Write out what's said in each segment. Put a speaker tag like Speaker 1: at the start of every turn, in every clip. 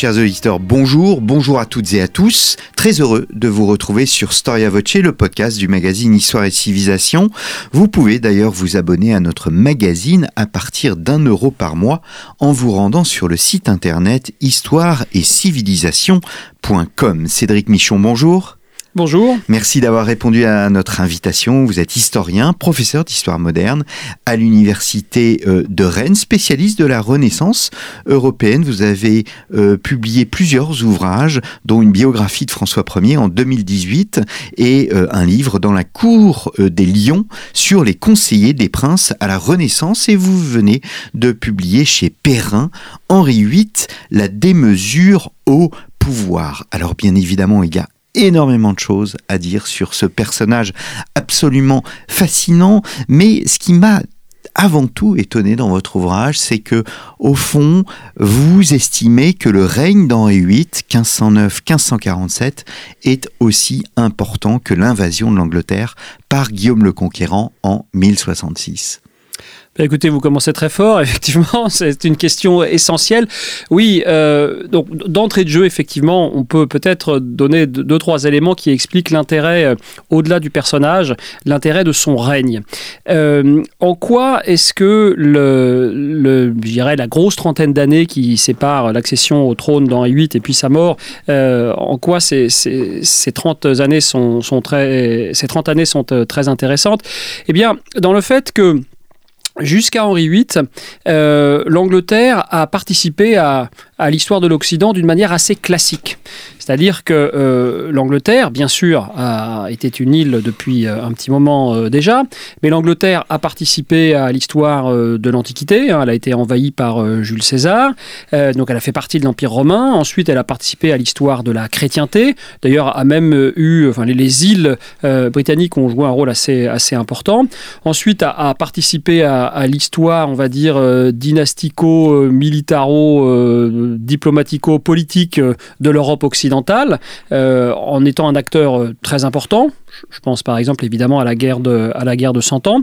Speaker 1: Chers auditeurs, bonjour, bonjour à toutes et à tous. Très heureux de vous retrouver sur Storia Voce, le podcast du magazine Histoire et Civilisation. Vous pouvez d'ailleurs vous abonner à notre magazine à partir d'un euro par mois en vous rendant sur le site internet histoire et civilisation.com. Cédric Michon, bonjour.
Speaker 2: Bonjour.
Speaker 1: Merci d'avoir répondu à notre invitation. Vous êtes historien, professeur d'histoire moderne à l'université euh, de Rennes, spécialiste de la Renaissance européenne. Vous avez euh, publié plusieurs ouvrages, dont une biographie de François Ier en 2018 et euh, un livre dans la cour des Lions sur les conseillers des princes à la Renaissance. Et vous venez de publier chez Perrin Henri VIII, La démesure au pouvoir. Alors bien évidemment, il y énormément de choses à dire sur ce personnage absolument fascinant, mais ce qui m'a avant tout étonné dans votre ouvrage, c'est que, au fond, vous estimez que le règne d'Henri VIII, 1509-1547, est aussi important que l'invasion de l'Angleterre par Guillaume le Conquérant en 1066.
Speaker 2: Bah, écoutez, vous commencez très fort, effectivement, c'est une question essentielle. Oui, euh, donc d'entrée de jeu, effectivement, on peut peut-être donner deux, trois éléments qui expliquent l'intérêt, euh, au-delà du personnage, l'intérêt de son règne. Euh, en quoi est-ce que le, le, dirais, la grosse trentaine d'années qui sépare l'accession au trône d'Henri VIII et puis sa mort, en quoi ces, ces, ces 30 années sont très, ces 30 années sont très intéressantes? Eh bien, dans le fait que Jusqu'à Henri VIII, euh, l'Angleterre a participé à, à l'histoire de l'Occident d'une manière assez classique. C'est-à-dire que euh, l'Angleterre, bien sûr, a, était une île depuis euh, un petit moment euh, déjà, mais l'Angleterre a participé à l'histoire de l'Antiquité. Hein, elle a été envahie par Jules César, donc elle a fait partie de l'Empire romain. Ensuite, elle a participé à l'histoire de la chrétienté. D'ailleurs, a même eu, enfin, les, îles britanniques ont joué un rôle assez, important. Ensuite, a, a participé à, l'histoire, on va dire, dynastico-militaro diplomatico-politique euh, de l'Europe occidentale, euh, en étant un acteur euh, très important. Je pense par exemple évidemment à la guerre de, à la guerre de 100 ans.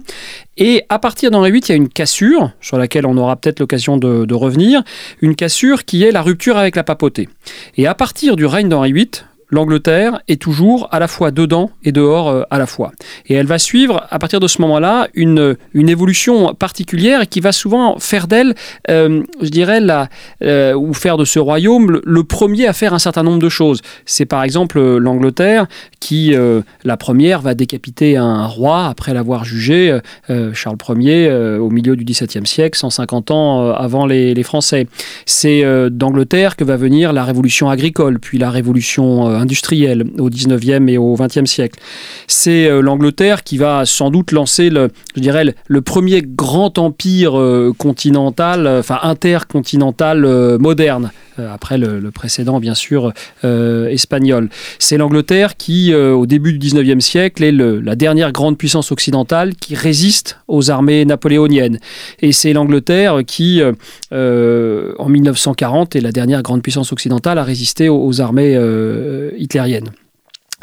Speaker 2: Et à partir d'Henri VIII, il y a une cassure, sur laquelle on aura peut-être l'occasion de, de revenir, une cassure qui est la rupture avec la papauté. Et à partir du règne d'Henri VIII, l'Angleterre est toujours à la fois dedans et dehors euh, à la fois. Et elle va suivre, à partir de ce moment-là, une, une évolution particulière qui va souvent faire d'elle, euh, je dirais, la, euh, ou faire de ce royaume le, premier à faire un certain nombre de choses. C'est par exemple l'Angleterre qui, la première, va décapiter un roi après l'avoir jugé, Charles Ier, au milieu du XVIIe siècle, 150 ans avant les, les Français. C'est d'Angleterre que va venir la révolution agricole, puis la révolution industrielle au 19e et au 20e siècle. C'est euh, l'Angleterre qui va sans doute lancer le, je dirais, le premier grand empire euh, continental, euh, enfin intercontinental moderne après le, précédent bien sûr espagnol. C'est l'Angleterre qui, au début du 19e siècle, est la dernière grande puissance occidentale qui résiste aux armées napoléoniennes. Et c'est l'Angleterre qui, en 1940, est la dernière grande puissance occidentale à résister aux, armées hitlérienne.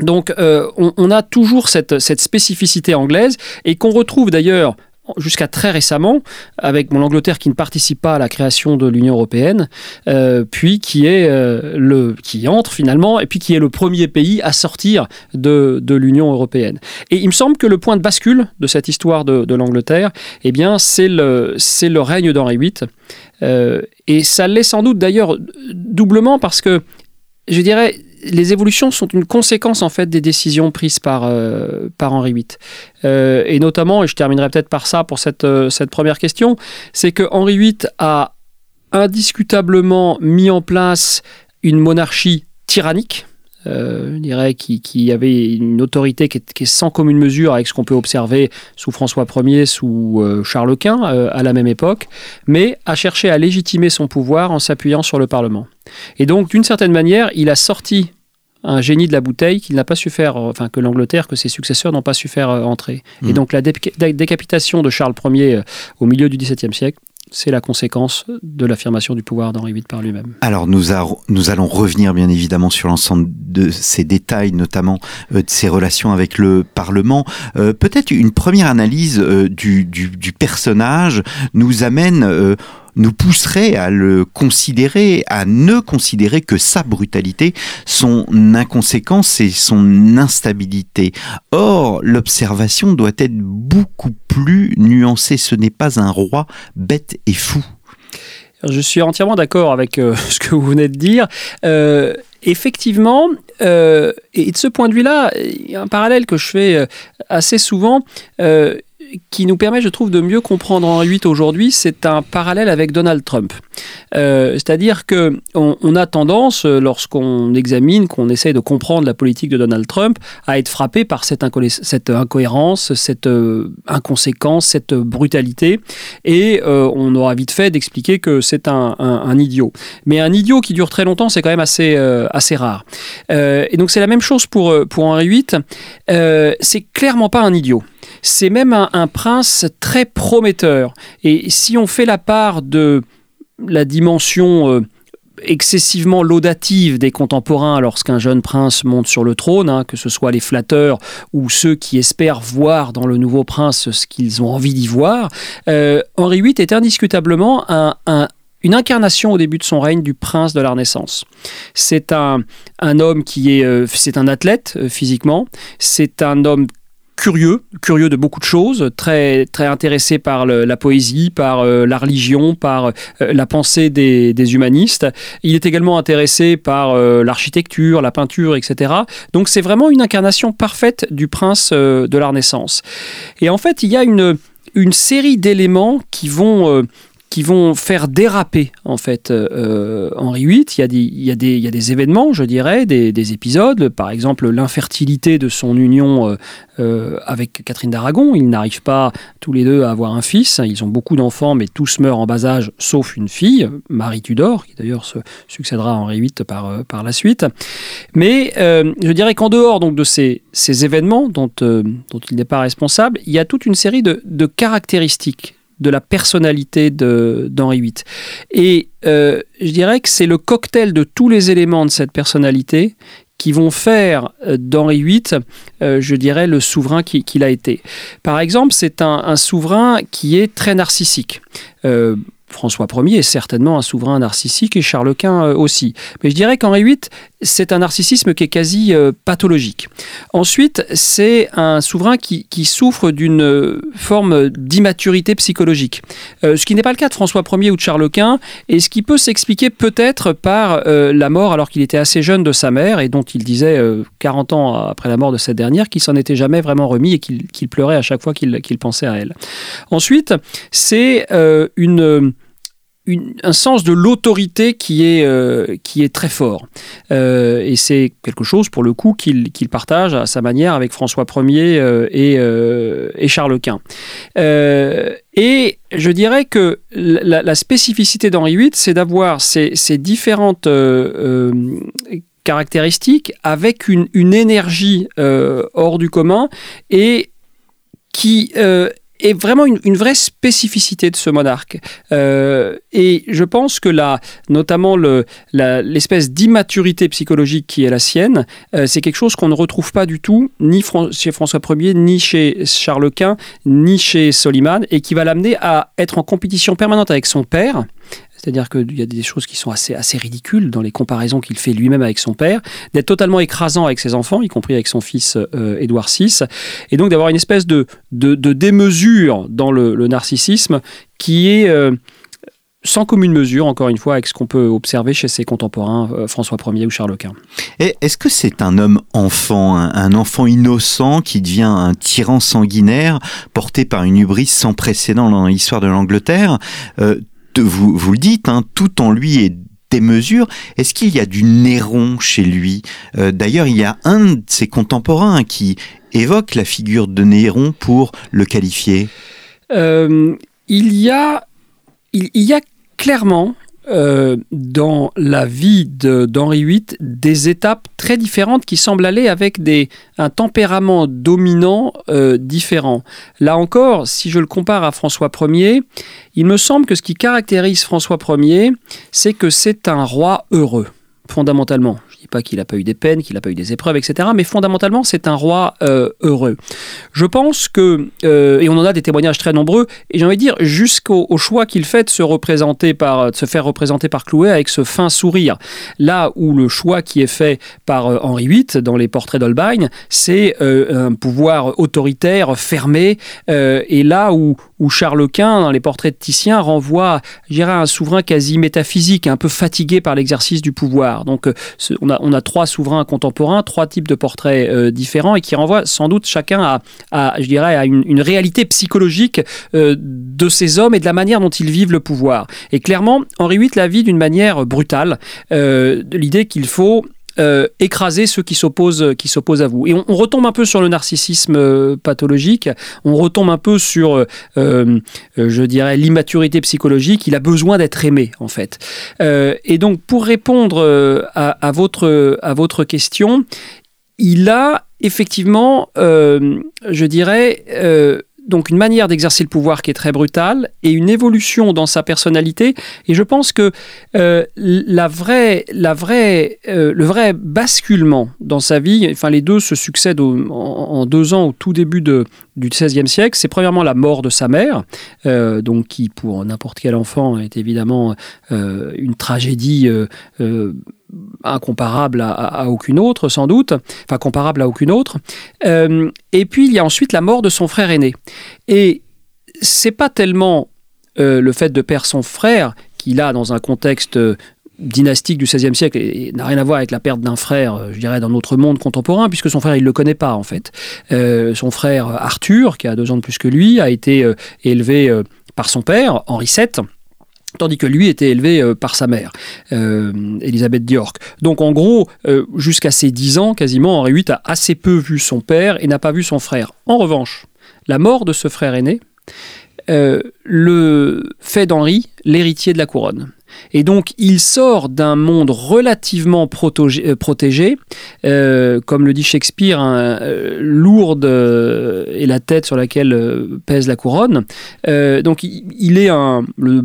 Speaker 2: Donc euh, on, a toujours cette, spécificité anglaise et qu'on retrouve d'ailleurs jusqu'à très récemment, avec mon Angleterre qui ne participe pas à la création de l'Union européenne, euh, puis qui est euh, le qui entre finalement, et puis qui est le premier pays à sortir de, l'Union européenne. Et il me semble que le point de bascule de cette histoire de, l'Angleterre, eh bien, c'est le c'est le règne d'Henri VIII. et ça l'est sans doute d'ailleurs doublement parce que je dirais les évolutions sont une conséquence en fait des décisions prises par, euh, par Henri VIII. Euh, et notamment, et je terminerai peut-être par ça pour cette, euh, cette première question, c'est que Henri VIII a indiscutablement mis en place une monarchie tyrannique, je dirais, qui, qui, avait une autorité qui est, sans commune mesure avec ce qu'on peut observer sous François Ier, sous Charles Quint à la même époque, mais a cherché à légitimer son pouvoir en s'appuyant sur le Parlement. Et donc, d'une certaine manière, il a sorti un génie de la bouteille qu'il n'a pas su faire, euh, enfin que l'Angleterre, que ses successeurs n'ont pas su faire euh, entrer. Et hmm. donc la décapitation de Charles Ier euh, au milieu du XVIIe siècle c'est la conséquence de l'affirmation du pouvoir d'Henri VIII par lui-même.
Speaker 1: Alors nous, allons revenir bien évidemment sur l'ensemble de ces détails, notamment euh, de ses relations avec le Parlement. Euh, peut-être une première analyse euh, du, personnage nous amène nous pousserait à le considérer, à ne considérer que sa brutalité, son inconséquence et son instabilité. Or, l'observation doit être beaucoup plus nuancée. Ce n'est pas un roi bête et fou.
Speaker 2: Je suis entièrement d'accord avec euh, ce que vous venez de dire. Euh, effectivement, euh, et de ce point de vue-là, il y a un parallèle que je fais assez souvent qui nous permet, je trouve, de mieux comprendre Henri VIII aujourd'hui, c'est un parallèle avec Donald Trump. Euh, c'est-à-dire que on, a tendance, lorsqu'on examine, qu'on essaie de comprendre la politique de Donald Trump, à être frappé par cette, incohérence, cette euh, inconséquence, cette brutalité, et euh, on aura vite fait d'expliquer que c'est un, un, idiot. Mais un idiot qui dure très longtemps, c'est quand même assez, assez rare. et donc c'est la même chose pour, pour Henri VIII. c'est clairement pas un idiot c'est même un, prince très prometteur. Et si on fait la part de la dimension euh, excessivement laudative des contemporains lorsqu'un jeune prince monte sur le trône, hein, que ce soit les flatteurs ou ceux qui espèrent voir dans le nouveau prince ce qu'ils ont envie d'y voir, euh, Henri VIII est indiscutablement une incarnation au début de son règne du prince de la Renaissance. C'est un, homme qui est, euh, c'est un athlète physiquement, c'est un homme curieux, curieux de beaucoup de choses, très, très intéressé par la poésie, par euh, la religion, par euh, la pensée des, humanistes. Il est également intéressé par euh, l'architecture, la peinture, etc. Donc c'est vraiment une incarnation parfaite du prince de la Renaissance. Et en fait, il y a une, une série d'éléments qui vont qui vont faire déraper en fait euh, Henri VIII. Il y, a des, événements, je dirais, des, des épisodes. Par exemple, l'infertilité de son union euh, euh, avec Catherine d'Aragon. Ils n'arrivent pas tous les deux à avoir un fils. Ils ont beaucoup d'enfants, mais tous meurent en bas âge, sauf une fille, Marie Tudor, qui d'ailleurs succédera à Henri VIII par, la suite. Mais je dirais qu'en dehors donc de ces, événements dont, il n'est pas responsable, il y a toute une série de caractéristiques de la personnalité d'Henri VIII. Et euh, je dirais que c'est le cocktail de tous les éléments de cette personnalité qui vont faire euh, d'Henri VIII, euh, je dirais, le souverain qu'il a été. Par exemple, c'est un, souverain qui est très narcissique. François Ier est certainement un souverain narcissique et Charles Quint aussi. Mais je dirais qu'Henri VIII, c'est un narcissisme qui est quasi euh, pathologique. Ensuite, c'est un souverain qui, souffre d'une euh, forme d'immaturité psychologique. ce qui n'est pas le cas de François Ier ou de Charles Quint, et ce qui peut s'expliquer peut-être par la mort, alors qu'il était assez jeune, de sa mère, et dont il disait 40 ans après la mort de cette dernière qu'il s'en était jamais vraiment remis et qu'il pleurait à chaque fois qu'il pensait à elle. Ensuite, c'est une un sens de l'autorité qui, est euh, qui est très fort. Euh, et c'est quelque chose, pour le coup, qu'il partage à sa manière avec François Ier euh, et, et, Charles Quint. et je dirais que la, spécificité d'Henri VIII, c'est d'avoir ces, ces, différentes caractéristiques avec une, une énergie hors du commun et qui est vraiment une, vraie spécificité de ce monarque. Euh, et je pense que là, notamment l'espèce d'immaturité psychologique qui est la sienne, euh, c'est quelque chose qu'on ne retrouve pas du tout, ni chez François Ier, ni chez Charles Quint, ni chez Soliman, et qui va l'amener à être en compétition permanente avec son père, c'est-à-dire qu'il y a des choses qui sont assez, assez ridicules dans les comparaisons qu'il fait lui-même avec son père, d'être totalement écrasant avec ses enfants, y compris avec son fils euh, Édouard VI, et donc d'avoir une espèce de, de, démesure dans le, narcissisme qui est... Euh, sans commune mesure, encore une fois, avec ce qu'on peut observer chez ses contemporains, euh, François Ier ou Charles Quint.
Speaker 1: Est-ce que c'est un homme enfant, un, enfant innocent qui devient un tyran sanguinaire porté par une hubris sans précédent dans l'histoire de l'Angleterre? Vous, vous le dites, hein, tout en lui est démesure. Est-ce qu'il y a du Néron chez lui? Euh, D'ailleurs, il y a un de ses contemporains qui évoque la figure de Néron pour le qualifier.
Speaker 2: Euh, il, y a, il, y a clairement euh, dans la vie d'Henri VIII des étapes très différentes qui semblent aller avec des, un tempérament dominant euh, différent. Là encore, si je le compare à François Ier, il me semble que ce qui caractérise François Ier, c'est que c'est un roi heureux fondamentalement. Je ne dis pas qu'il n'a pas eu des peines, qu'il n'a pas eu des épreuves, etc. Mais fondamentalement, c'est un roi euh, heureux. Je pense que, euh, et on en a des témoignages très nombreux, et j'ai envie de dire, jusqu'au choix qu'il fait de se, représenter par, de se faire représenter par Clouet avec ce fin sourire. Là où le choix qui est fait par euh, Henri VIII dans les portraits d'Holbein, c'est un pouvoir autoritaire, fermé, et là où, où Charles Quint, dans les portraits de Titien, renvoie, dirais, un souverain quasi métaphysique, un peu fatigué par l'exercice du pouvoir. Donc, euh, on, a, trois souverains contemporains, trois types de portraits euh, différents et qui renvoient sans doute chacun à, je dirais, à une, réalité psychologique euh, de ces hommes et de la manière dont ils vivent le pouvoir. Et clairement, Henri VIII la vit d'une manière brutale, l'idée qu'il faut euh, écraser ceux qui s'opposent qui s'opposent à vous. Et on, retombe un peu sur le narcissisme euh, pathologique, on retombe un peu sur, euh, je dirais, l'immaturité psychologique. Il a besoin d'être aimé, en fait. et donc, pour répondre à votre question, il a effectivement, je dirais, donc une manière d'exercer le pouvoir qui est très brutale et une évolution dans sa personnalité. Et je pense que euh, la vraie, euh, le vrai basculement dans sa vie, enfin les deux se succèdent en, deux ans au tout début de, du XVIe siècle, c'est premièrement la mort de sa mère, euh, donc qui pour n'importe quel enfant est évidemment une tragédie incomparable à, aucune autre, sans doute, enfin comparable à aucune autre. Euh, et puis il y a ensuite la mort de son frère aîné. Et c'est pas tellement euh, le fait de perdre son frère qu'il a dans un contexte euh, dynastique du XVIe siècle et, n'a rien à voir avec la perte d'un frère, je dirais, dans notre monde contemporain, puisque son frère, il ne le connaît pas, en fait. son frère Arthur, qui a deux ans de plus que lui, a été élevé par son père, Henri VII, tandis que lui était élevé euh, par sa mère, euh, Elisabeth d'York. Donc en gros, euh, jusqu'à ses 10 ans, quasiment, Henri VIII a assez peu vu son père et n'a pas vu son frère. En revanche, la mort de ce frère aîné le fait d'Henri l'héritier de la couronne. Et donc, il sort d'un monde relativement euh, protégé, euh, comme le dit Shakespeare, hein, euh, lourde est la tête sur laquelle pèse la couronne. donc, il est le,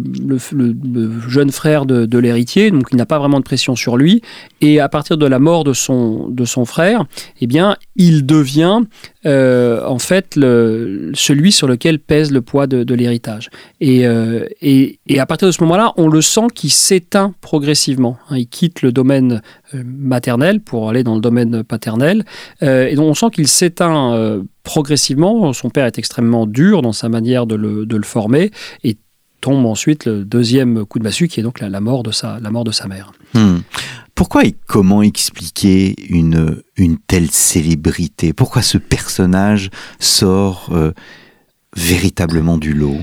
Speaker 2: jeune frère de, l'héritier, donc il n'a pas vraiment de pression sur lui. Et à partir de la mort de son, de son frère, eh bien, il devient en fait le, celui sur lequel pèse le poids de, l'héritage. Et, et, à partir de ce moment-là, on le sent qui s'éteint progressivement. Hein. il quitte le domaine euh, maternel pour aller dans le domaine paternel. Euh, et donc on sent qu'il s'éteint euh, progressivement. Son père est extrêmement dur dans sa manière de le, former. Et tombe ensuite le deuxième coup de massue qui est donc la, mort, de sa, la mort de sa mère.
Speaker 1: Hmm. Pourquoi et comment expliquer une, une telle célébrité? Pourquoi ce personnage sort véritablement du lot?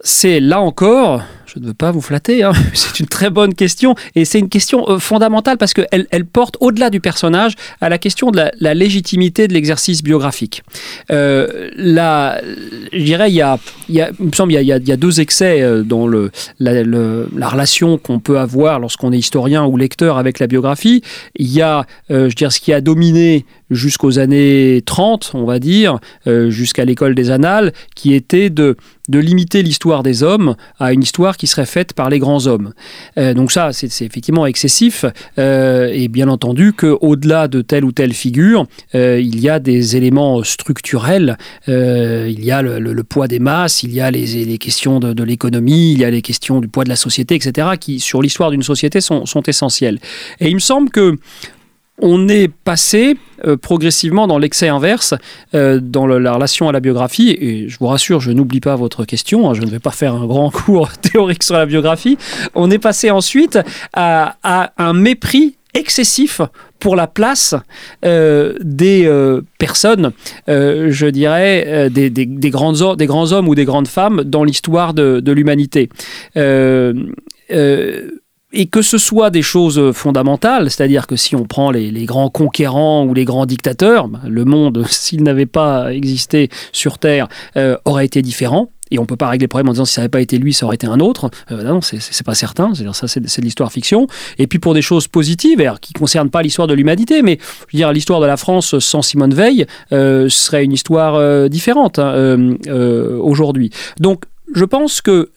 Speaker 2: C'est là encore je ne veux pas vous flatter, hein. c'est une très bonne question et c'est une question euh, fondamentale parce qu'elle elle porte au-delà du personnage à la question de la, légitimité de l'exercice biographique. Euh, là, je dirais, il y a, il, me semble, il y a, deux excès euh, dans la, la relation qu'on peut avoir lorsqu'on est historien ou lecteur avec la biographie. Il y a, je dirais, ce qui a dominé jusqu'aux années 30, on va dire, jusqu'à l'école des annales, qui était de, de limiter l'histoire des hommes à une histoire qui serait faite par les grands hommes. Euh, donc ça, c'est effectivement excessif. Euh, et bien entendu qu'au-delà de telle ou telle figure, euh, il y a des éléments structurels. il y a le, poids des masses, il y a les, questions de, l'économie, il y a les questions du poids de la société, etc., qui, sur l'histoire d'une société, sont, sont essentielles. Et il me semble que on est passé euh, progressivement dans l'excès inverse euh, dans la relation à la biographie. Et je vous rassure, je n'oublie pas votre question. Hein, je ne vais pas faire un grand cours théorique sur la biographie. On est passé ensuite à, un mépris excessif pour la place euh, des personnes, je dirais, des, des, grands, hommes ou des grandes femmes dans l'histoire de, de l'humanité et que ce soit des choses fondamentales, c'est-à-dire que si on prend les, grands conquérants ou les grands dictateurs, ben, le monde, s'il n'avait pas existé sur Terre, euh, aurait été différent. et on peut pas régler le problème en disant si ça n'avait pas été lui, ça aurait été un autre. Euh, non, c'est pas certain. C'est-à-dire ça, c'est de l'histoire fiction. Et puis pour des choses positives, qui concernent pas l'histoire de l'humanité, mais je veux dire l'histoire de la France sans Simone Veil euh, serait une histoire euh, différente hein, aujourd'hui. Donc je pense que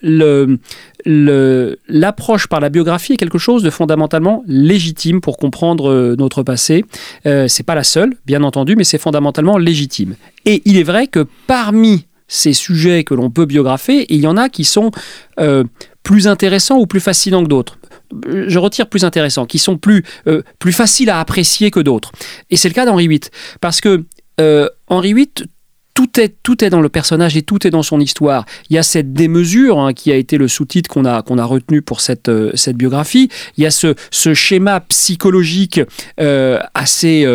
Speaker 2: l'approche par la biographie est quelque chose de fondamentalement légitime pour comprendre notre passé. Euh, c'est pas la seule, bien entendu, mais c'est fondamentalement légitime. Et il est vrai que parmi ces sujets que l'on peut biographier, il y en a qui sont euh, plus intéressants ou plus fascinants que d'autres. Je retire plus intéressants, qui sont plus, euh, plus faciles à apprécier que d'autres. Et c'est le cas d'Henri VIII. Parce que euh, Henri VIII, tout est, tout est dans le personnage et tout est dans son histoire. Il y a cette démesure hein, qui a été le sous-titre qu'on a, qu'on a retenu pour cette, cette biographie. Il y a ce, ce schéma psychologique assez,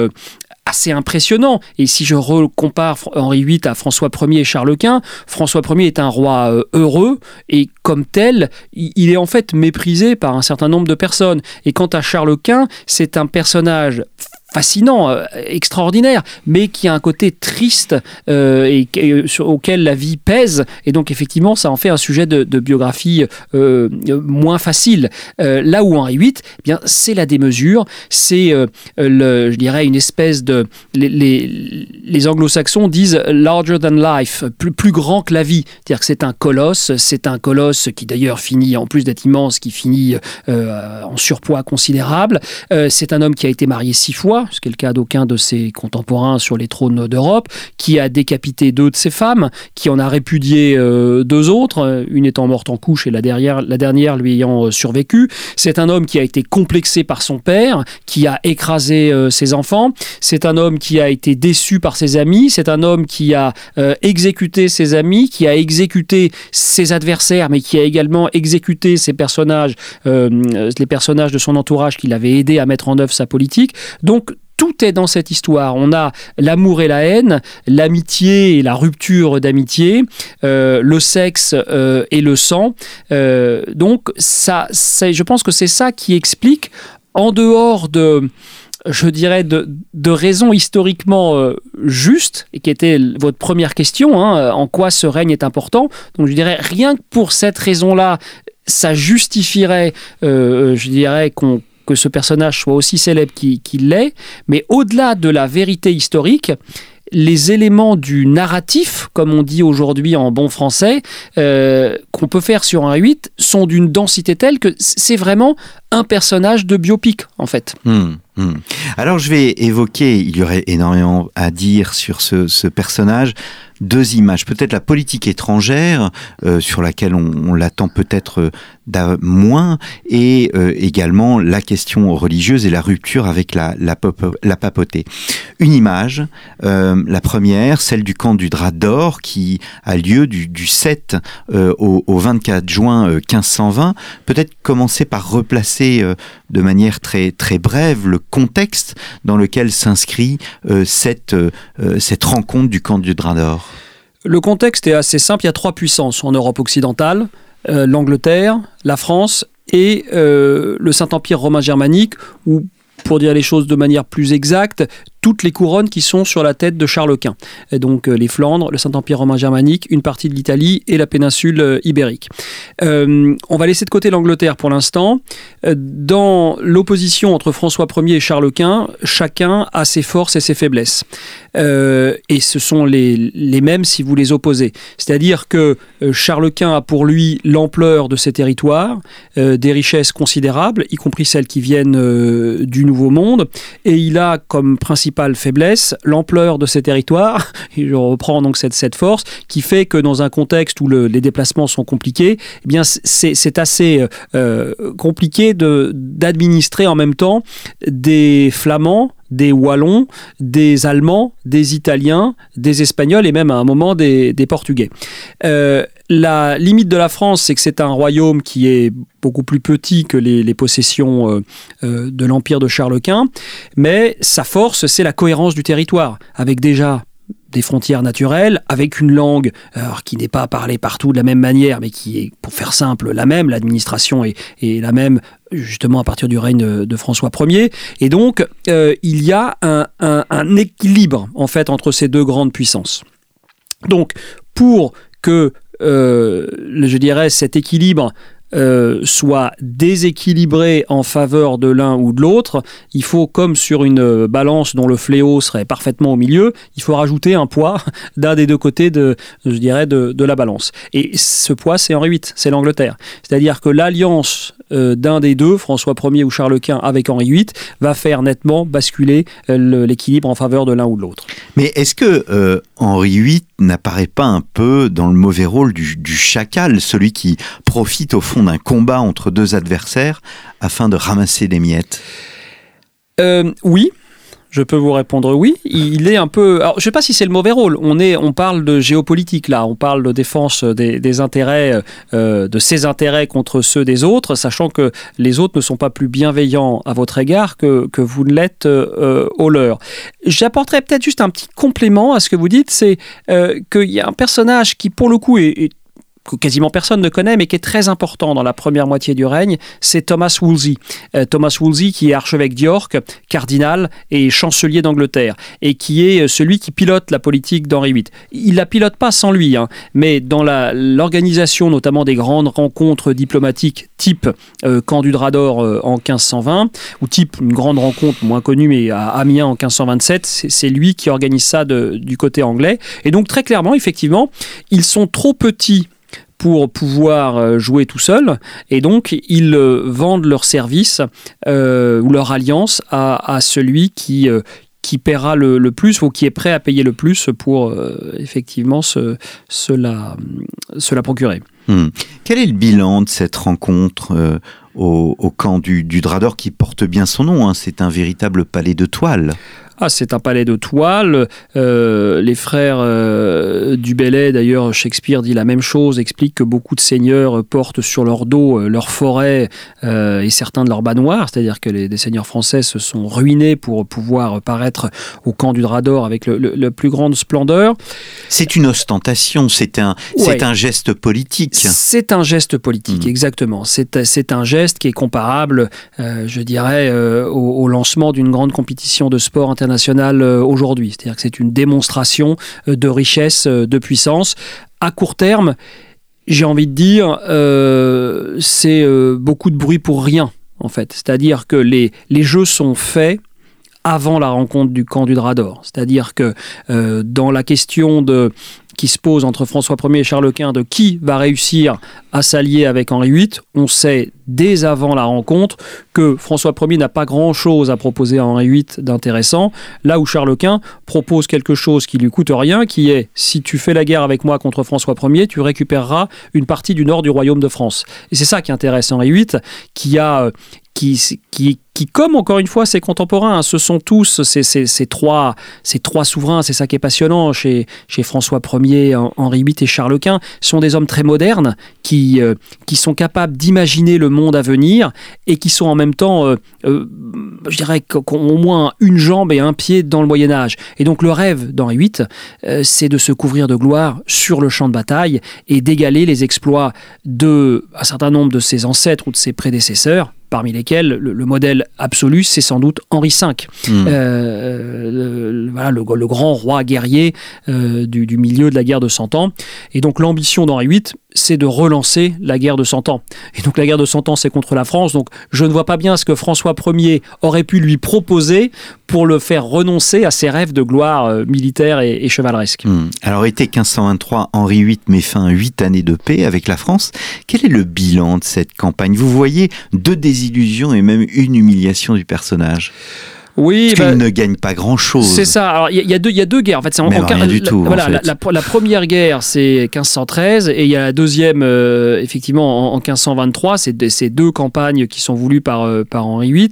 Speaker 2: assez impressionnant. Et si je compare Henri VIII à François Ier et Charles Quint, François Ier est un roi euh, heureux et comme tel, il est en fait méprisé par un certain nombre de personnes. Et quant à Charles Quint, c'est un personnage fascinant, euh, extraordinaire, mais qui a un côté triste euh, et, euh, auquel la vie pèse. Et donc effectivement, ça en fait un sujet de, biographie moins facile. là où Henri VIII, eh bien c'est la démesure, c'est je dirais une espèce de les, anglo-saxons disent larger than life, plus grand que la vie. C'est-à-dire que c'est un colosse, c'est un colosse qui d'ailleurs finit, en plus d'être immense, qui finit en surpoids considérable. c'est un homme qui a été marié six fois ce qui est le cas d'aucun de ses contemporains sur les trônes d'Europe, qui a décapité deux de ses femmes, qui en a répudié euh, deux autres, une étant morte en couche et la dernière, la dernière lui ayant euh, survécu. C'est un homme qui a été complexé par son père, qui a écrasé euh, ses enfants. C'est un homme qui a été déçu par ses amis. C'est un homme qui a exécuté ses amis, qui a exécuté ses adversaires, mais qui a également exécuté ses personnages, les personnages de son entourage qu'il avait aidé à mettre en œuvre sa politique. Donc tout est dans cette histoire. On a l'amour et la haine, l'amitié et la rupture d'amitié, euh, le sexe euh, et le sang. Euh, donc, ça, je pense que c'est ça qui explique, en dehors de je dirais, de, raisons historiquement justes, et qui était votre première question, hein, en quoi ce règne est important. Donc je dirais, rien que pour cette raison-là, ça justifierait, je dirais, qu'on que ce personnage soit aussi célèbre qu'il l'est, mais au-delà de la vérité historique, les éléments du narratif, comme on dit aujourd'hui en bon français, euh, qu'on peut faire sur un 8 sont d'une densité telle que c'est vraiment un personnage de biopic, en fait.
Speaker 1: Hmm, hmm. Alors je vais évoquer, il y aurait énormément à dire sur ce, ce personnage deux images. Peut-être la politique étrangère, euh, sur laquelle on, l'attend peut-être euh, moins, et euh, également la question religieuse et la rupture avec la, la, la papauté. Une image, la première, celle du camp du Drap d'Or, qui a lieu du, du 7 au, au, 24 juin 1520. Peut-être commencer par replacer de manière très, très brève le contexte dans lequel s'inscrit cette, cette rencontre du camp du Drap d'Or.
Speaker 2: Le contexte est assez simple. Il y a trois puissances en Europe occidentale euh, l'Angleterre, la France et euh, le Saint-Empire romain germanique, ou pour dire les choses de manière plus exacte, toutes les couronnes qui sont sur la tête de Charles Quint. Donc euh, les Flandres, le Saint-Empire romain germanique, une partie de l'Italie et la péninsule ibérique. On va laisser de côté l'Angleterre pour l'instant. Dans l'opposition entre François Ier et Charles Quint, chacun a ses forces et ses faiblesses. Et ce sont les, mêmes si vous les opposez. C'est-à-dire que Charles Quint a pour lui l'ampleur de ses territoires, des richesses considérables, y compris celles qui viennent du Nouveau Monde, et il a comme principal faiblesse, l'ampleur de ces territoires, et je reprends donc cette, force, qui fait que dans un contexte où les déplacements sont compliqués, eh bien c'est assez euh, compliqué d'administrer en même temps des Flamands, des Wallons, des Allemands, des Italiens, des Espagnols et même à un moment des, Portugais. Euh, la limite de la France, c'est que c'est un royaume qui est beaucoup plus petit que les, possessions euh, euh, de l'Empire de Charles Quint, mais sa force, c'est la cohérence du territoire, avec déjà des frontières naturelles, avec une langue qui n'est pas parlée partout de la même manière, mais qui est, pour faire simple, la même. L'administration est, la même justement à partir du règne de François Ier. Et donc, euh, il y a un, un, équilibre, en fait, entre ces deux grandes puissances. Donc, pour que, je dirais, cet équilibre euh, soit déséquilibré en faveur de l'un ou de l'autre, il faut, comme sur une balance dont le fléau serait parfaitement au milieu, il faut rajouter un poids d'un des deux côtés de, je dirais, de, la balance. Et ce poids, c'est Henri VIII, c'est l'Angleterre. C'est-à-dire que l'alliance euh, d'un des deux, François Ier ou Charles Quint avec Henri VIII, va faire nettement basculer euh, l'équilibre en faveur de l'un ou de l'autre.
Speaker 1: Mais est-ce que euh, Henri VIII n'apparaît pas un peu dans le mauvais rôle du chacal, celui qui profite au fond d'un combat entre deux adversaires afin de ramasser des miettes
Speaker 2: Oui, je peux vous répondre oui. Il est un peu. Alors, je ne sais pas si c'est le mauvais rôle. On, est, on parle de géopolitique là. On parle de défense des, intérêts, euh, de ses intérêts contre ceux des autres, sachant que les autres ne sont pas plus bienveillants à votre égard que, que vous ne l'êtes euh, au leur. J'apporterais peut-être juste un petit complément à ce que vous dites c'est euh, qu'il y a un personnage qui, pour le coup, est quasiment personne ne connaît, mais qui est très important dans la première moitié du règne, c'est Thomas Wolsey. Euh, Thomas Wolsey qui est archevêque d'York, cardinal et chancelier d'Angleterre, et qui est euh, celui qui pilote la politique d'Henri VIII. Il la pilote pas sans lui, hein, mais dans l'organisation notamment des grandes rencontres diplomatiques type euh, Camp du Drador en 1520, ou type une grande rencontre moins connue mais à Amiens en 1527, c'est lui qui organise ça du côté anglais. Et donc très clairement, effectivement, ils sont trop petits pour pouvoir euh, jouer tout seul. Et donc, ils euh, vendent leur service euh, ou leur alliance à, celui qui, qui paiera le, plus ou qui est prêt à payer le plus pour effectivement se, la procurer.
Speaker 1: Hmm. Quel est le bilan de cette rencontre au, camp du, du Drador qui porte bien son nom hein? C'est un véritable palais de toile.
Speaker 2: Ah, c'est un palais de toile. Euh, les frères euh, du Bellay, d'ailleurs, Shakespeare dit la même chose, explique que beaucoup de seigneurs portent sur leur dos euh, leur forêt et certains de leurs bas noirs, c'est-à-dire que les, seigneurs français se sont ruinés pour pouvoir paraître au camp du Drador avec le, plus grande splendeur.
Speaker 1: C'est une ostentation, c'est un, c'est un geste politique.
Speaker 2: C'est un geste politique, hmm. exactement. C'est un geste qui est comparable, je dirais, au, au lancement d'une grande compétition de sport international euh, aujourd'hui. C'est-à-dire que c'est une démonstration euh, de richesse, euh, de puissance. À court terme, j'ai envie de dire, c'est beaucoup de bruit pour rien, en fait. C'est-à-dire que les, les jeux sont faits avant la rencontre du camp du Drador. C'est-à-dire que dans la question de qui se pose entre François Ier et Charles Quint de qui va réussir à s'allier avec Henri VIII, on sait dès avant la rencontre que François Ier n'a pas grand-chose à proposer à Henri VIII d'intéressant, là où Charles Quint propose quelque chose qui lui coûte rien, qui est si tu fais la guerre avec moi contre François Ier, tu récupéreras une partie du nord du royaume de France. Et c'est ça qui intéresse Henri VIII, qui a qui, qui, qui, comme encore une fois ses contemporains, hein, ce sont tous ces, ces, trois, ces trois souverains, c'est ça qui est passionnant chez, chez François Ier, Henri VIII et Charles Quint, sont des hommes très modernes qui, euh, qui sont capables d'imaginer le monde à venir et qui sont en même temps, euh, euh, je dirais, qui ont au moins une jambe et un pied dans le Moyen Âge. Et donc le rêve d'Henri VIII, c'est de se couvrir de gloire sur le champ de bataille et d'égaler les exploits de un certain nombre de ses ancêtres ou de ses prédécesseurs parmi lesquels le, modèle absolu, c'est sans doute Henri V, hmm. euh, le, voilà, le, grand roi guerrier euh, du, du, milieu de la guerre de Cent Ans. Et donc l'ambition d'Henri VIII, c'est de relancer la guerre de Cent Ans. Et donc la guerre de Cent Ans, c'est contre la France. Donc je ne vois pas bien ce que François Ier aurait pu lui proposer pour le faire renoncer à ses rêves de gloire euh, militaire et, chevaleresque.
Speaker 1: Hmm. Alors été 1523, Henri VIII met fin à huit années de paix avec la France. Quel est le bilan de cette campagne? Vous voyez deux désillusions et même une humiliation du personnage
Speaker 2: oui,
Speaker 1: Parce bah, ne gagne pas grand-chose.
Speaker 2: C'est ça. Alors il y, a deux, il y a deux guerres. En fait, c'est en,
Speaker 1: rien du tout.
Speaker 2: Voilà, la, première guerre c'est 1513 et il y a la deuxième euh, effectivement en, 1523. C'est ces deux campagnes qui sont voulues par euh, par Henri VIII.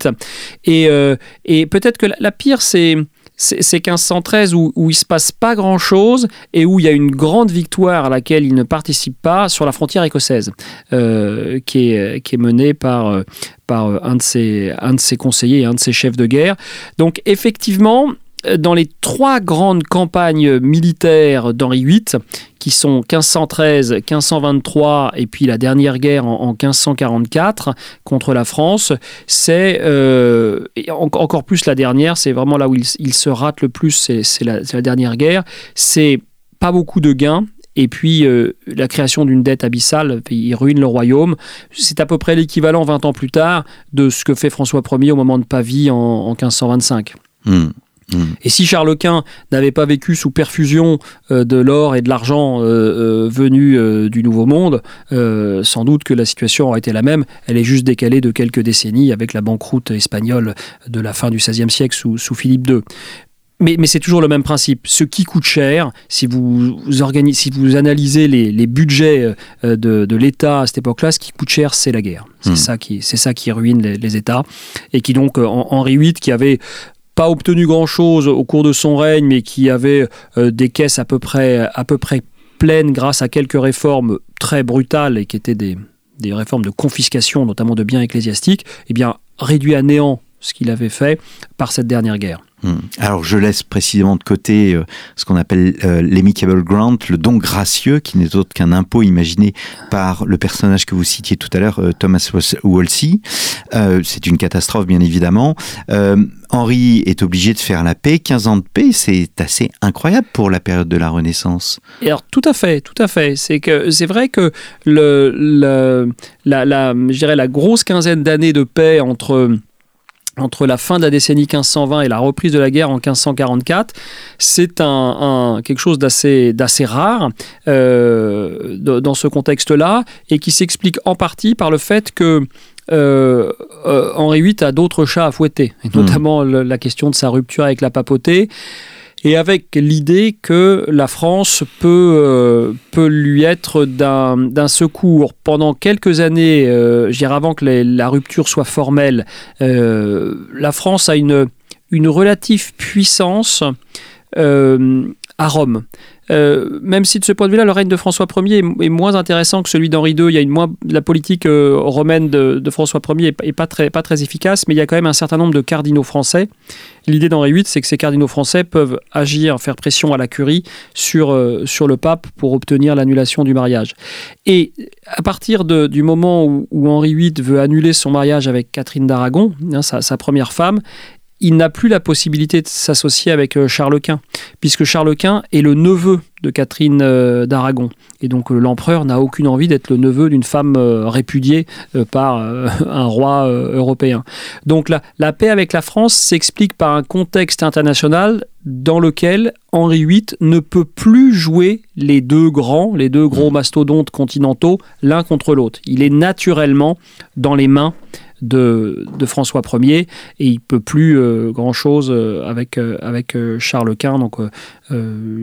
Speaker 2: Et euh, et peut-être que la pire c'est c'est 1513 où, où il se passe pas grand-chose et où il y a une grande victoire à laquelle il ne participe pas sur la frontière écossaise, euh, qui, est, qui est menée par, euh, par euh, un, de ses, un de ses conseillers et un de ses chefs de guerre. Donc effectivement, dans les trois grandes campagnes militaires d'Henri VIII, qui sont 1513, 1523 et puis la dernière guerre en, 1544 contre la France, c'est euh, encore plus la dernière, c'est vraiment là où il, se rate le plus, c'est la, dernière guerre, c'est pas beaucoup de gains et puis euh, la création d'une dette abyssale, il ruine le royaume. C'est à peu près l'équivalent 20 ans plus tard de ce que fait François Ier au moment de Pavie en, 1525. Hmm. Et si Charles Quint n'avait pas vécu sous perfusion euh, de l'or et de l'argent euh, venus du Nouveau Monde, sans doute que la situation aurait été la même. Elle est juste décalée de quelques décennies avec la banqueroute espagnole de la fin du XVIe siècle sous, sous Philippe II. Mais, c'est toujours le même principe. Ce qui coûte cher, si vous, si vous analysez les, budgets euh, de, l'État à cette époque-là, ce qui coûte cher, c'est la guerre. C'est hmm. ça, qui, ça qui ruine les, États. Et qui donc, euh, Henri VIII, qui avait pas obtenu grand-chose au cours de son règne, mais qui avait euh, des caisses à peu, près, pleines grâce à quelques réformes très brutales et qui étaient des, des réformes de confiscation, notamment de biens ecclésiastiques, eh bien, réduit à néant ce qu'il avait fait par cette dernière guerre.
Speaker 1: Hmm. Alors je laisse précisément de côté euh, ce qu'on appelle euh, l'amicable grant, le don gracieux, qui n'est autre qu'un impôt imaginé par le personnage que vous citiez tout à l'heure, euh, Thomas Wolsey. c'est une catastrophe bien évidemment. Henri est obligé de faire la paix. 15 ans de paix, c'est assez incroyable pour la période de la Renaissance.
Speaker 2: alors tout à fait, tout à fait. C'est que c'est vrai que le, la, la, la grosse quinzaine d'années de paix entre entre la fin de la décennie 1520 et la reprise de la guerre en 1544, c'est un, quelque chose d'assez rare euh, dans ce contexte-là et qui s'explique en partie par le fait que euh, euh, Henri VIII a d'autres chats à fouetter, et hmm. notamment la question de sa rupture avec la papauté et avec l'idée que la France peut, euh, peut lui être d'un secours pendant quelques années, euh, avant que la rupture soit formelle. Euh, la France a une, une relative puissance euh, à Rome. Euh, même si de ce point de vue-là, le règne de François Ier est, moins intéressant que celui d'Henri II, il y a une moins, la politique euh, romaine de, François Ier n'est pas très, pas très efficace, mais il y a quand même un certain nombre de cardinaux français. L'idée d'Henri VIII, c'est que ces cardinaux français peuvent agir, faire pression à la curie sur, euh, sur le pape pour obtenir l'annulation du mariage. Et à partir du moment où, Henri VIII veut annuler son mariage avec Catherine d'Aragon, hein, sa première femme, il n'a plus la possibilité de s'associer avec euh, Charles Quint, puisque Charles Quint est le neveu de Catherine euh, d'Aragon. Et donc euh, l'empereur n'a aucune envie d'être le neveu d'une femme répudiée par un roi européen. Donc la, la paix avec la France s'explique par un contexte international dans lequel Henri VIII ne peut plus jouer les deux grands, les deux gros mastodontes continentaux, l'un contre l'autre. Il est naturellement dans les mains de, François Ier et il peut plus euh, grand chose euh, avec, euh, Charles Quint,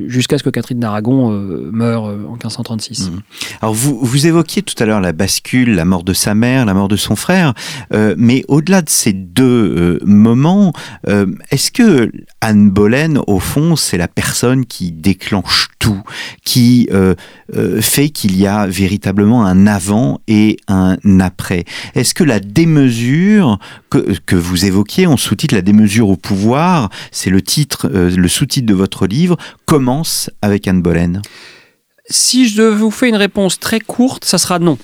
Speaker 2: jusqu'à ce que Catherine d'Aragon meure en 1536.
Speaker 1: Mmh. Alors vous, vous évoquiez tout à l'heure la bascule, la mort de sa mère, la mort de son frère, mais au-delà de ces deux moments, est-ce que Anne Boleyn, au fond, c'est la personne qui déclenche tout, qui fait qu'il y a véritablement un avant et un après? Est-ce que la démesure que, que vous évoquiez, on sous-titre La démesure au pouvoir, c'est le titre, euh, le sous-titre de votre livre, commence avec Anne Boleyn
Speaker 2: Si je vous fais une réponse très courte, ça sera non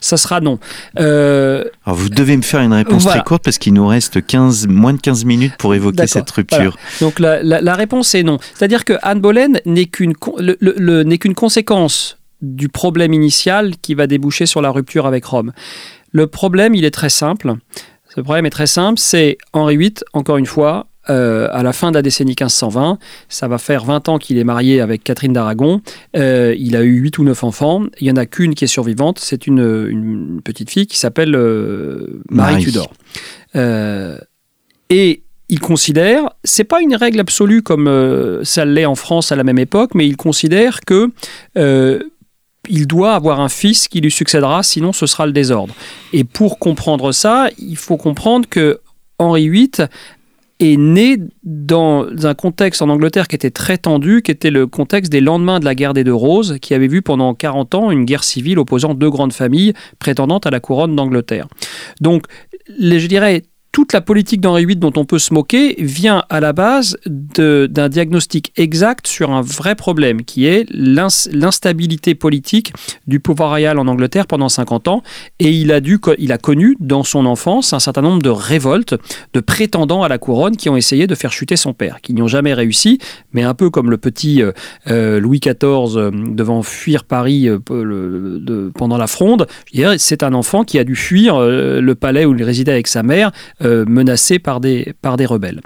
Speaker 2: ça sera non.
Speaker 1: Euh, Alors vous devez me faire une réponse très courte parce qu'il nous reste 15, moins de 15 minutes pour évoquer cette rupture.
Speaker 2: Donc la, la, réponse est non. C'est-à-dire que Anne Boleyn n'est qu'une n'est qu'une conséquence du problème initial qui va déboucher sur la rupture avec Rome. Le problème, il est très simple. Ce problème est très simple, c'est Henri VIII, encore une fois, euh, à la fin de la décennie 1520. Ça va faire 20 ans qu'il est marié avec Catherine d'Aragon. Euh, il a eu 8 ou 9 enfants. Il n'y en a qu'une qui est survivante. C'est une, petite fille qui s'appelle euh, Marie, Tudor. et il considère, c'est pas une règle absolue comme ça l'est en France à la même époque, mais il considère que il doit avoir un fils qui lui succédera, sinon ce sera le désordre. Et pour comprendre ça, il faut comprendre que Henri VIII est né dans un contexte en Angleterre qui était très tendu, qui était le contexte des lendemains de la guerre des Deux Roses, qui avait vu pendant 40 ans une guerre civile opposant deux grandes familles prétendantes à la couronne d'Angleterre. Donc, je dirais, toute la politique d'Henri VIII dont on peut se moquer vient à la base d'un diagnostic exact sur un vrai problème qui est l'instabilité politique du pouvoir royal en Angleterre pendant 50 ans. Et il a, dû, il a connu dans son enfance un certain nombre de révoltes de prétendants à la couronne qui ont essayé de faire chuter son père, qui n'y ont jamais réussi, mais un peu comme le petit euh, euh, Louis XIV euh, devant fuir Paris pendant la fronde. C'est un enfant qui a dû fuir le palais où il résidait avec sa mère euh, menacé par des, par des rebelles.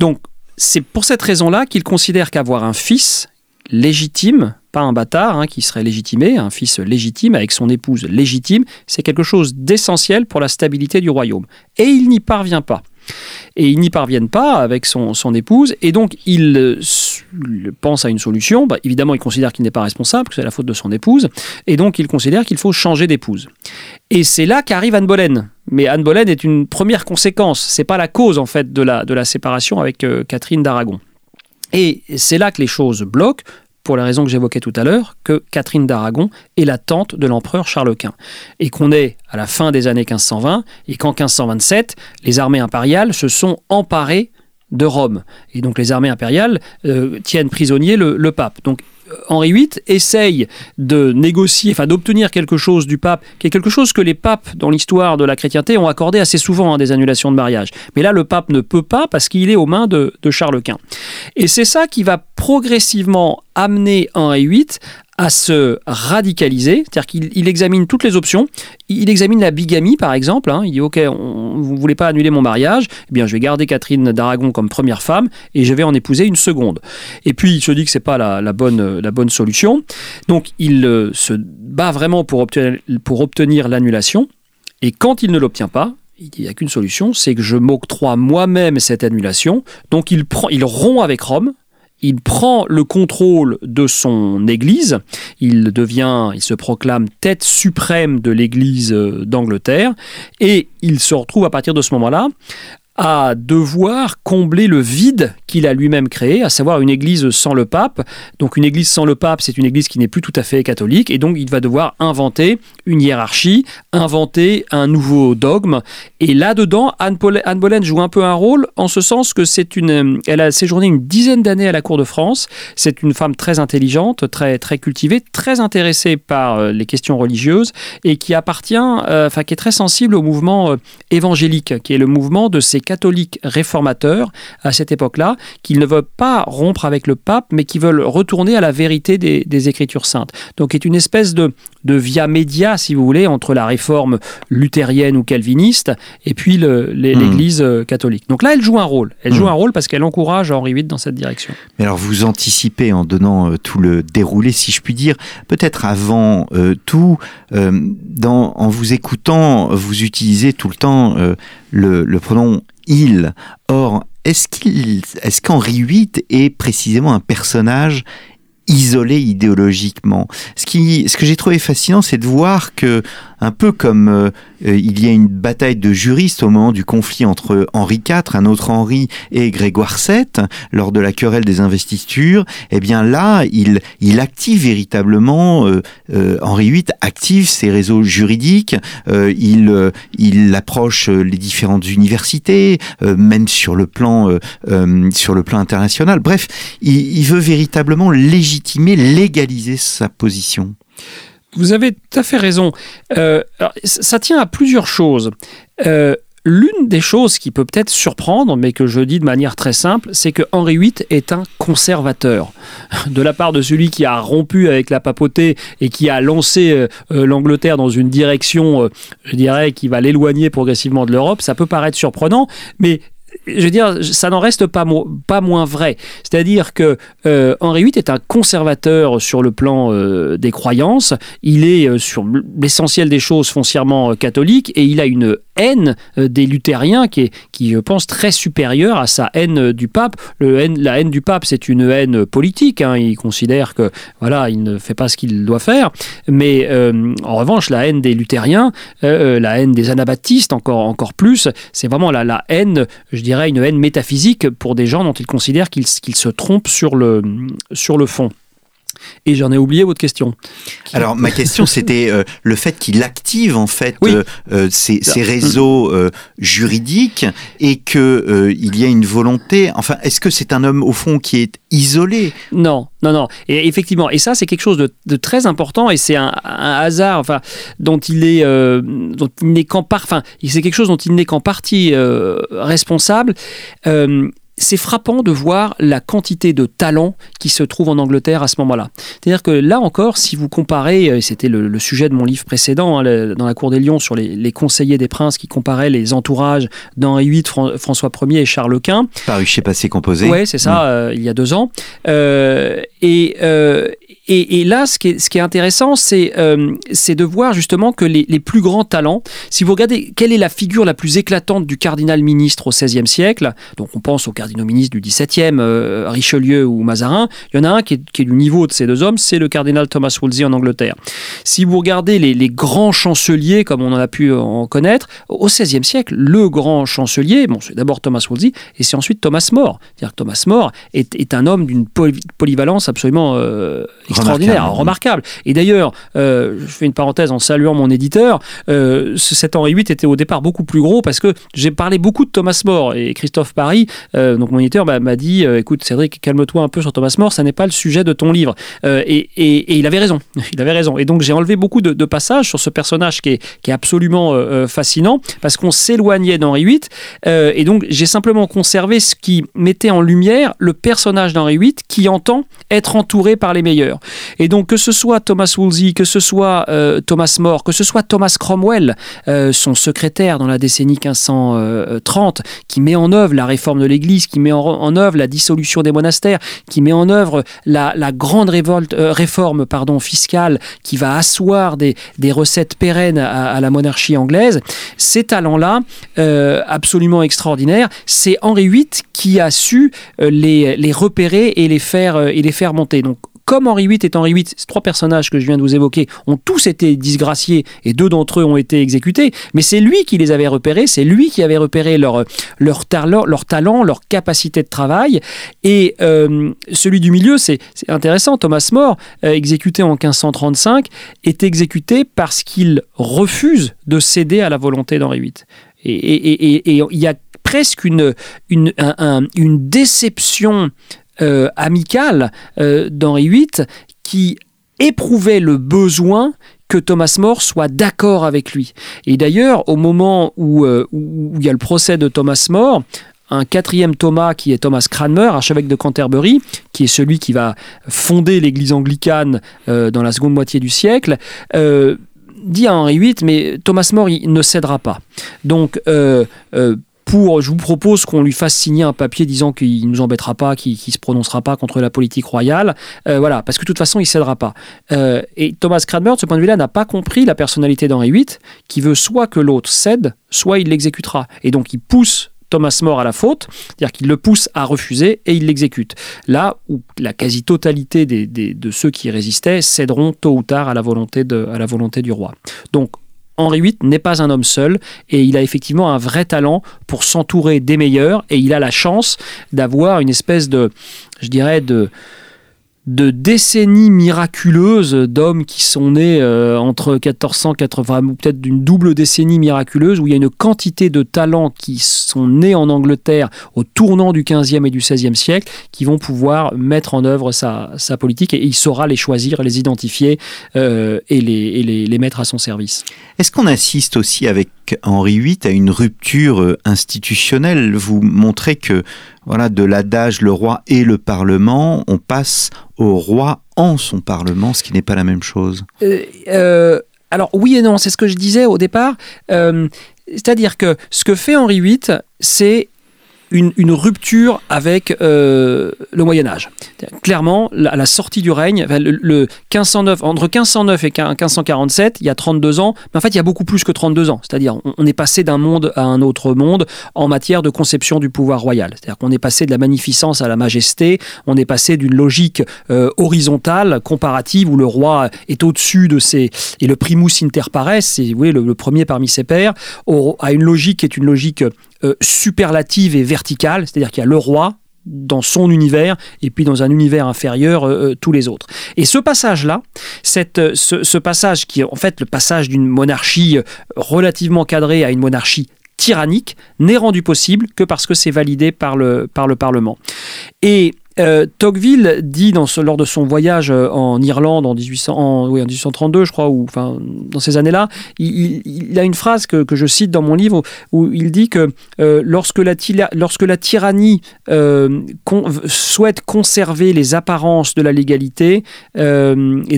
Speaker 2: Donc, c'est pour cette raison-là qu'il considère qu'avoir un fils légitime, pas un bâtard hein, qui serait légitimé, un fils légitime avec son épouse légitime, c'est quelque chose d'essentiel pour la stabilité du royaume. Et il n'y parvient pas. Et ils n'y parviennent pas avec son, épouse, et donc il, euh, pense à une solution. Bah, évidemment, il considère qu'il n'est pas responsable, que c'est la faute de son épouse, et donc il considère qu'il faut changer d'épouse. Et c'est là qu'arrive Anne Boleyn. Mais Anne Boleyn est une première conséquence, c'est pas la cause en fait de la, de la séparation avec euh, Catherine d'Aragon. Et c'est là que les choses bloquent, pour la raison que j'évoquais tout à l'heure, que Catherine d'Aragon est la tante de l'empereur Charles Quint. Et qu'on est à la fin des années 1520, et qu'en 1527, les armées impériales se sont emparées de Rome. Et donc les armées impériales euh, tiennent prisonnier le, le pape. Donc Henri VIII essaye de négocier, enfin d'obtenir quelque chose du pape, qui est quelque chose que les papes dans l'histoire de la chrétienté ont accordé assez souvent, hein, des annulations de mariage. Mais là, le pape ne peut pas parce qu'il est aux mains de, Charles Quint. Et c'est ça qui va progressivement amener Henri VIII à se radicaliser, c'est-à-dire qu'il examine toutes les options. Il examine la bigamie, par exemple. Hein. Il dit Ok, vous ne voulez pas annuler mon mariage? Eh bien, je vais garder Catherine d'Aragon comme première femme et je vais en épouser une seconde. Et puis, il se dit que ce n'est pas la, bonne, la bonne solution. Donc, il euh, se bat vraiment pour obtenir, pour obtenir l'annulation. Et quand il ne l'obtient pas, il n'y a qu'une solution, c'est que je m'octroie moi-même cette annulation. Donc, il, prend, il rompt avec Rome il prend le contrôle de son Église, il devient, il se proclame tête suprême de l'Église euh, d'Angleterre, et il se retrouve à partir de ce moment-là à devoir combler le vide qu'il a lui-même créé, à savoir une église sans le pape. Donc une église sans le pape, c'est une église qui n'est plus tout à fait catholique, et donc il va devoir inventer une hiérarchie, inventer un nouveau dogme. Et là-dedans, Anne, Boleyn joue un peu un rôle, en ce sens que c'est une, elle a séjourné une dizaine d'années à la cour de France. C'est une femme très intelligente, très très cultivée, très intéressée par euh, les questions religieuses, et qui appartient, euh, enfin qui est très sensible au mouvement euh, évangélique, qui est le mouvement de ces catholiques réformateurs à cette époque-là, qui ne veulent pas rompre avec le pape, mais qui veulent retourner à la vérité des, Écritures saintes. Donc, est une espèce de, de via média, si vous voulez, entre la réforme luthérienne ou calviniste et puis hmm. l'Église euh, catholique. Donc là, elle joue un rôle. Elle joue hmm. un rôle parce qu'elle encourage Henri VIII dans cette direction.
Speaker 1: Mais alors, vous anticipez en donnant euh, tout le déroulé, si je puis dire, peut-être avant euh, tout, dans, en vous écoutant, vous utilisez tout le temps le, le pronom il. Or, est-ce qu'Henri VIII est précisément un personnage isolé idéologiquement. Ce, qui, ce que j'ai trouvé fascinant, c'est de voir que, un peu comme euh, euh, il y a une bataille de juristes au moment du conflit entre Henri IV, un autre Henri, et Grégoire VII, lors de la querelle des investitures, eh bien là, il, il active véritablement, euh, Henri VIII active ses réseaux juridiques, il, il approche les différentes universités, même sur le plan, sur le plan international. Bref, il, il veut véritablement légitimer légitimer, légaliser sa position
Speaker 2: Vous avez tout à fait raison. Euh, ça tient à plusieurs choses. Euh, l'une des choses qui peut peut-être surprendre, mais que je dis de manière très simple, c'est que Henri VIII est un conservateur. De la part de celui qui a rompu avec la papauté et qui a lancé euh, l'Angleterre dans une direction, je dirais, qui va l'éloigner progressivement de l'Europe, ça peut paraître surprenant, mais je veux dire, ça n'en reste pas, moins vrai. C'est-à-dire que euh, Henri VIII est un conservateur sur le plan euh, des croyances. Il est euh, sur l'essentiel des choses foncièrement catholique et il a une haine des luthériens qui est, qui je pense, très supérieure à sa haine du pape. La haine du pape, c'est une haine politique. Hein. Il considère que voilà, il ne fait pas ce qu'il doit faire. Mais en revanche, la haine des luthériens, la haine des anabaptistes, encore, encore plus, c'est vraiment la, la haine, je dirais, une haine métaphysique pour des gens dont il considère qu'ils se trompent sur le fond. Et j'en ai oublié votre question.
Speaker 1: Alors ma question c'était euh, le fait qu'il active en fait
Speaker 2: Oui.
Speaker 1: euh, euh, ces, ces réseaux euh, juridiques et que euh, il y a une volonté. Enfin, est-ce que c'est un homme au fond qui est isolé?
Speaker 2: Non, non, non. Et effectivement, et ça c'est quelque chose de, de très important et c'est un, un hasard, enfin, dont il est, euh, dont il n'est qu'en part, enfin, c'est quelque chose dont il n'est qu'en partie euh, responsable. Euh, c'est frappant de voir la quantité de talent qui se trouve en Angleterre à ce moment-là. C'est-à-dire que là encore, si vous comparez, et c'était le, le sujet de mon livre précédent, hein, le- dans la Cour des Lions, sur les, les conseillers des princes qui comparaient les entourages d'Henri VIII, Fran- François Ier et Charles Quint,
Speaker 1: Paru chez Passé Composé.
Speaker 2: Ouais, c'est ça, euh, il y a deux ans. Euh, et, euh, et, là, ce qui est, intéressant, c'est euh, c'est de voir justement que les, plus grands talents, si vous regardez quelle est la figure la plus éclatante du cardinal ministre au XVIe siècle, donc on pense aux cardinaux ministres du XVIIe, euh, Richelieu ou Mazarin, il y en a un qui est, du niveau de ces deux hommes, c'est le cardinal Thomas Wolsey en Angleterre. Si vous regardez les, grands chanceliers, comme on en a pu en connaître, au XVIe siècle, le grand chancelier, bon, c'est d'abord Thomas Wolsey et c'est ensuite Thomas More. C'est-à-dire que Thomas More est, est un homme d'une poly- polyvalence absolument euh, extraordinaire,
Speaker 1: Remarquable.
Speaker 2: remarquable. Et d'ailleurs, euh, je fais une parenthèse en saluant mon éditeur, euh, ce- cet Henri VIII était au départ beaucoup plus gros parce que j'ai parlé beaucoup de Thomas More et Christophe Paris, euh, donc mon éditeur m'a m'a dit, écoute Cédric, calme-toi un peu sur Thomas More, ça n'est pas le sujet de ton livre. Et, et- et il avait raison, il avait raison. Et donc j'ai enlevé beaucoup de, de passages sur ce personnage qui est, qui est absolument fascinant parce qu'on s'éloignait d'Henri VIII et donc j'ai simplement conservé ce qui mettait en lumière le personnage d'Henri VIII qui entend être entouré par les meilleurs. Et donc que ce soit Thomas Wolsey, que ce soit euh, Thomas More, que ce soit Thomas Cromwell, euh, son secrétaire dans la décennie 1530, qui met en œuvre la réforme de l'Église, qui met en, œuvre la dissolution des monastères, qui met en œuvre la, grande révolte, euh, réforme pardon, fiscale qui va asseoir des, des recettes pérennes à, la monarchie anglaise, ces talents-là, absolument extraordinaires, c'est Henri VIII qui a su les, les repérer et les faire Donc, comme Henri VIII est Henri VIII, ces trois personnages que je viens de vous évoquer ont tous été disgraciés et deux d'entre eux ont été exécutés, mais c'est lui qui les avait repérés, c'est lui qui avait repéré leur, leur, talent, leur capacité de travail. Et euh, celui du milieu, c'est intéressant, Thomas More, euh, exécuté en 1535, est exécuté parce qu'il refuse de céder à la volonté d'Henri VIII. Et il y a presque une, une, un- un- une déception euh, amicale euh, d'Henri VIII qui éprouvait le besoin que Thomas More soit d'accord avec lui. Et d'ailleurs, au moment où, euh, où il y a le procès de Thomas More, un quatrième Thomas qui est Thomas Cranmer, archevêque de Canterbury, qui est celui qui va fonder l'église anglicane euh, dans la seconde moitié du siècle, euh, dit à Henri VIII, mais Thomas More, ne cédera pas. Donc, je vous propose qu'on lui fasse signer un papier disant qu'il ne nous embêtera pas, qu'il ne se prononcera pas contre la politique royale. Euh, voilà, parce que de toute façon, il ne cédera pas. Euh, et Thomas Cranmer, de ce point de vue-là, n'a pas compris la personnalité d'Henri VIII, qui veut soit que l'autre cède, soit il l'exécutera. Et donc, il pousse Thomas More à la faute, c'est-à-dire qu'il le pousse à refuser et il l'exécute. Là où la quasi-totalité de ceux qui résistaient céderont tôt ou tard à la volonté, à la volonté du roi. Donc, Henri VIII n'est pas un homme seul et il a effectivement un vrai talent pour s'entourer des meilleurs et il a la chance d'avoir une espèce de, je dirais, de, de décennies miraculeuses d'hommes qui sont nés euh, entre 1480 ou peut-être d'une double décennie miraculeuse où il y a une quantité de talents qui sont nés en Angleterre au tournant du 15e et du 16e siècle qui vont pouvoir mettre en œuvre sa, politique et il saura les choisir, les identifier euh, et, les, et les, les mettre à son service.
Speaker 1: Est-ce qu'on assiste aussi avec Henri VIII à une rupture euh, institutionnelle? Vous montrez que voilà, de l'adage le roi et le parlement, on passe au roi en son parlement, ce qui n'est pas la même chose.
Speaker 2: Euh, euh, alors oui et non, c'est ce que je disais au départ. Euh, C'est-à-dire que ce que fait Henri VIII, c'est une, rupture avec euh, le Moyen Âge. Clairement, la, à la sortie du règne, le, le 1509, entre 1509 et 1547, il y a 32 ans, mais en fait il y a beaucoup plus que 32 ans. C'est-à-dire on, est passé d'un monde à un autre monde en matière de conception du pouvoir royal. C'est-à-dire qu'on est passé de la magnificence à la majesté, on est passé d'une logique euh, horizontale, comparative, où le roi est au-dessus de ses... et le primus inter pares, c'est le, premier parmi ses pairs, à une logique qui est une logique euh, superlative et verticale, c'est-à-dire qu'il y a le roi, dans son univers et puis dans un univers inférieur tous les autres. Et ce passage-là, ce, ce passage qui est en fait le passage d'une monarchie relativement cadrée à une monarchie tyrannique n'est rendu possible que parce que c'est validé par le, par le Parlement. Et euh, Tocqueville dit dans lors de son voyage euh, en Irlande en, 1800, oui, en 1832, je crois, ou enfin dans ces années-là, il, a une phrase que, je cite dans mon livre où, il dit que euh, lorsque, la, lorsque la tyrannie souhaite conserver les apparences de la légalité et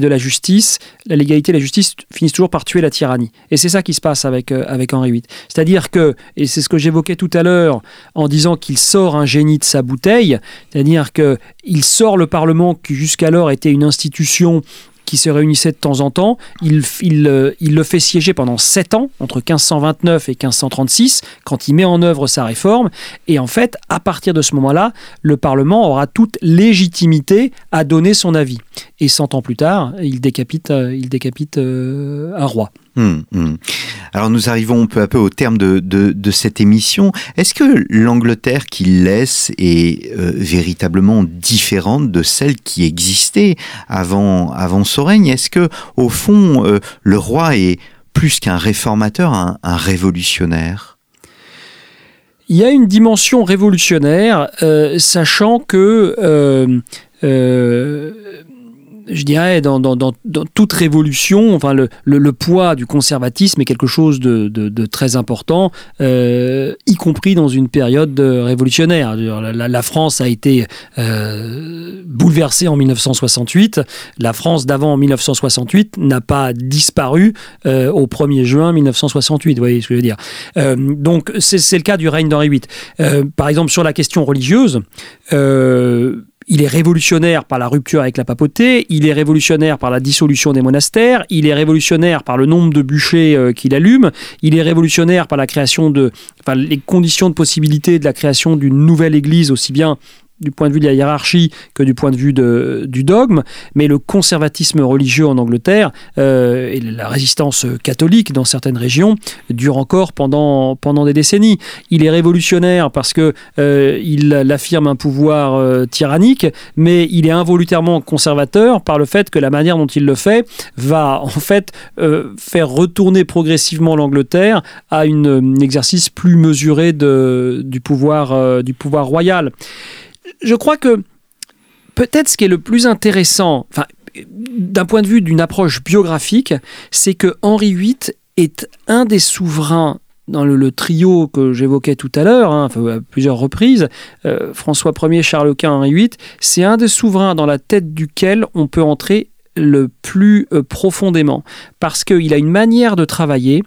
Speaker 2: de la justice, la légalité et la justice finissent toujours par tuer la tyrannie. Et c'est ça qui se passe avec, avec Henri VIII. C'est-à-dire que, et c'est ce que j'évoquais tout à l'heure en disant qu'il sort un génie de sa bouteille, c'est-à-dire que il sort le Parlement qui jusqu'alors était une institution qui se réunissait de temps en temps. Il, euh, le fait siéger pendant sept ans, entre 1529 et 1536, quand il met en œuvre sa réforme. Et en fait, à partir de ce moment-là, le Parlement aura toute légitimité à donner son avis. Et cent ans plus tard, il décapite, euh, il décapite euh, un roi.
Speaker 1: Hum, hum. Alors nous arrivons peu à peu au terme de, cette émission. Est-ce que l'Angleterre qu'il laisse est véritablement différente de celle qui existait avant, avant son règne Est-ce que au fond le roi est plus qu'un réformateur, un, révolutionnaire?
Speaker 2: Il y a une dimension révolutionnaire, sachant que je dirais, dans, toute révolution, enfin, le, poids du conservatisme est quelque chose de, très important, euh, y compris dans une période révolutionnaire. La, la France a été euh, bouleversée en 1968. La France d'avant 1968 n'a pas disparu euh, au 1er juin 1968. Vous voyez ce que je veux dire Donc, c'est le cas du règne d'Henri VIII. par exemple, sur la question religieuse, il est révolutionnaire par la rupture avec la papauté, il est révolutionnaire par la dissolution des monastères, il est révolutionnaire par le nombre de bûchers euh, qu'il allume, il est révolutionnaire par la création de, enfin, les conditions de possibilité de la création d'une nouvelle église aussi bien du point de vue de la hiérarchie que du point de vue du dogme, mais le conservatisme religieux en Angleterre euh, et la résistance catholique dans certaines régions dure encore pendant, pendant des décennies. Il est révolutionnaire parce que euh, il affirme un pouvoir euh, tyrannique, mais il est involontairement conservateur par le fait que la manière dont il le fait va en fait faire retourner progressivement l'Angleterre à un exercice plus mesuré de, du, pouvoir, du pouvoir royal je crois que peut-être ce qui est le plus intéressant, enfin, d'un point de vue d'une approche biographique, c'est que Henri VIII est un des souverains dans le, trio que j'évoquais tout à l'heure, hein, à plusieurs reprises, euh, François Ier, Charles Quint, Henri VIII, c'est un des souverains dans la tête duquel on peut entrer le plus euh, profondément, parce qu'il a une manière de travailler,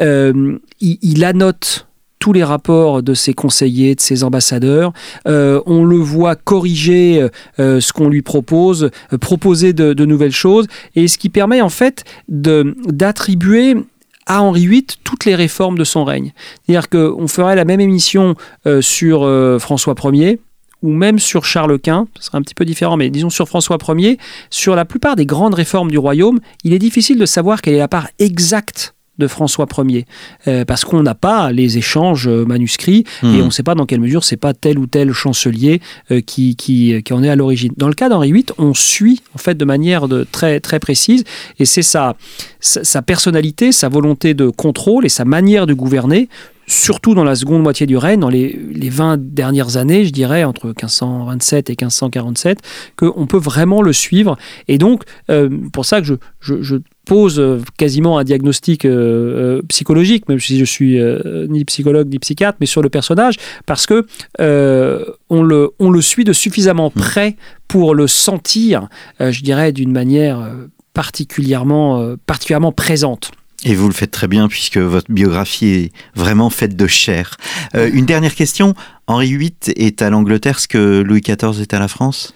Speaker 2: euh, il, il annote tous les rapports de ses conseillers, de ses ambassadeurs. Euh, on le voit corriger euh, euh, ce qu'on lui propose, proposer de, nouvelles choses, et ce qui permet en fait d'attribuer à Henri VIII toutes les réformes de son règne. C'est-à-dire qu'on ferait la même émission sur François Ier, ou même sur Charles Quint, ce serait un petit peu différent, mais disons sur François Ier, sur la plupart des grandes réformes du royaume, il est difficile de savoir quelle est la part exacte de François Ier, euh, parce qu'on n'a pas les échanges euh, manuscrits et hmm. on ne sait pas dans quelle mesure c'est pas tel ou tel chancelier euh, qui, qui, qui, en est à l'origine. Dans le cas d'Henri VIII, on suit en fait de manière de, très, très précise et c'est sa, sa, personnalité, sa volonté de contrôle et sa manière de gouverner surtout dans la seconde moitié du règne, dans les, les 20 dernières années, je dirais, entre 1527 et 1547, qu'on peut vraiment le suivre. Et donc, pour ça que je, je, je pose euh, quasiment un diagnostic euh, euh, psychologique, même si je suis ni psychologue ni psychiatre, mais sur le personnage, parce que on, le, on le suit de suffisamment mmh. près pour le sentir, je dirais, d'une manière particulièrement, particulièrement présente.
Speaker 1: Et vous le faites très bien puisque votre biographie est vraiment faite de chair. une dernière question. Henri VIII est à l'Angleterre ce que Louis XIV est à la France?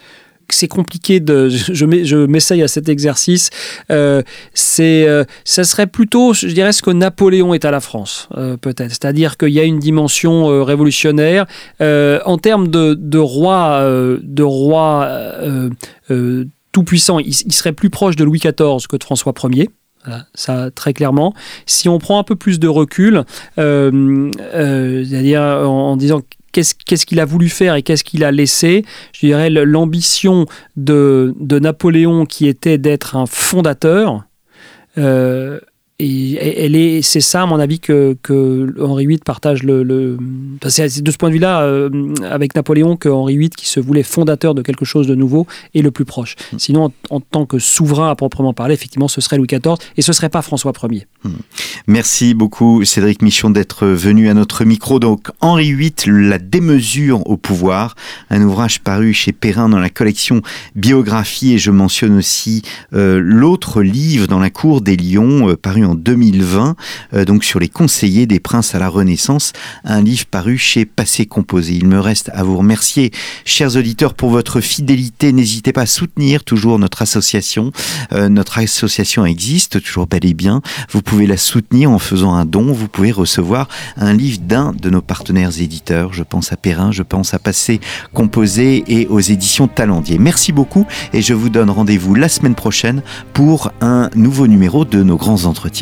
Speaker 2: C'est compliqué de. Je, m'essaye à cet exercice. Euh, c'est, euh, ça serait plutôt, je dirais, ce que Napoléon est à la France, euh, peut-être. C'est-à-dire qu'il y a une dimension révolutionnaire en termes de, de roi, de roi tout puissant. Il, il, serait plus proche de Louis XIV que de François Ier. Ça très clairement. Si on prend un peu plus de recul, c'est-à-dire en, disant qu'est-ce qu'il a voulu faire et qu'est-ce qu'il a laissé Je dirais l'ambition de, de, Napoléon qui était d'être un fondateur. Euh, et elle est, c'est ça, à mon avis, que, que Henri VIII partage le. c'est de ce point de vue-là, euh, avec Napoléon, que Henri VIII, qui se voulait fondateur de quelque chose de nouveau, est le plus proche. Hmm. Sinon, en, tant que souverain à proprement parler, effectivement, ce serait Louis XIV et ce serait pas François Ier.
Speaker 1: Hmm. Merci beaucoup, Cédric Michon, d'être venu à notre micro. Donc, Henri VIII, La démesure au pouvoir, un ouvrage paru chez Perrin dans la collection Biographie, et je mentionne aussi euh, l'autre livre dans la cour des lions, euh, paru en 2020, euh, donc sur les conseillers des princes à la Renaissance, un livre paru chez Passé Composé. Il me reste à vous remercier, chers auditeurs, pour votre fidélité. N'hésitez pas à soutenir toujours notre association. Euh, notre association existe toujours bel et bien. Vous pouvez la soutenir en faisant un don. Vous pouvez recevoir un livre d'un de nos partenaires éditeurs. Je pense à Perrin, je pense à Passé Composé et aux éditions Talendier. Merci beaucoup et je vous donne rendez-vous la semaine prochaine pour un nouveau numéro de nos grands entretiens.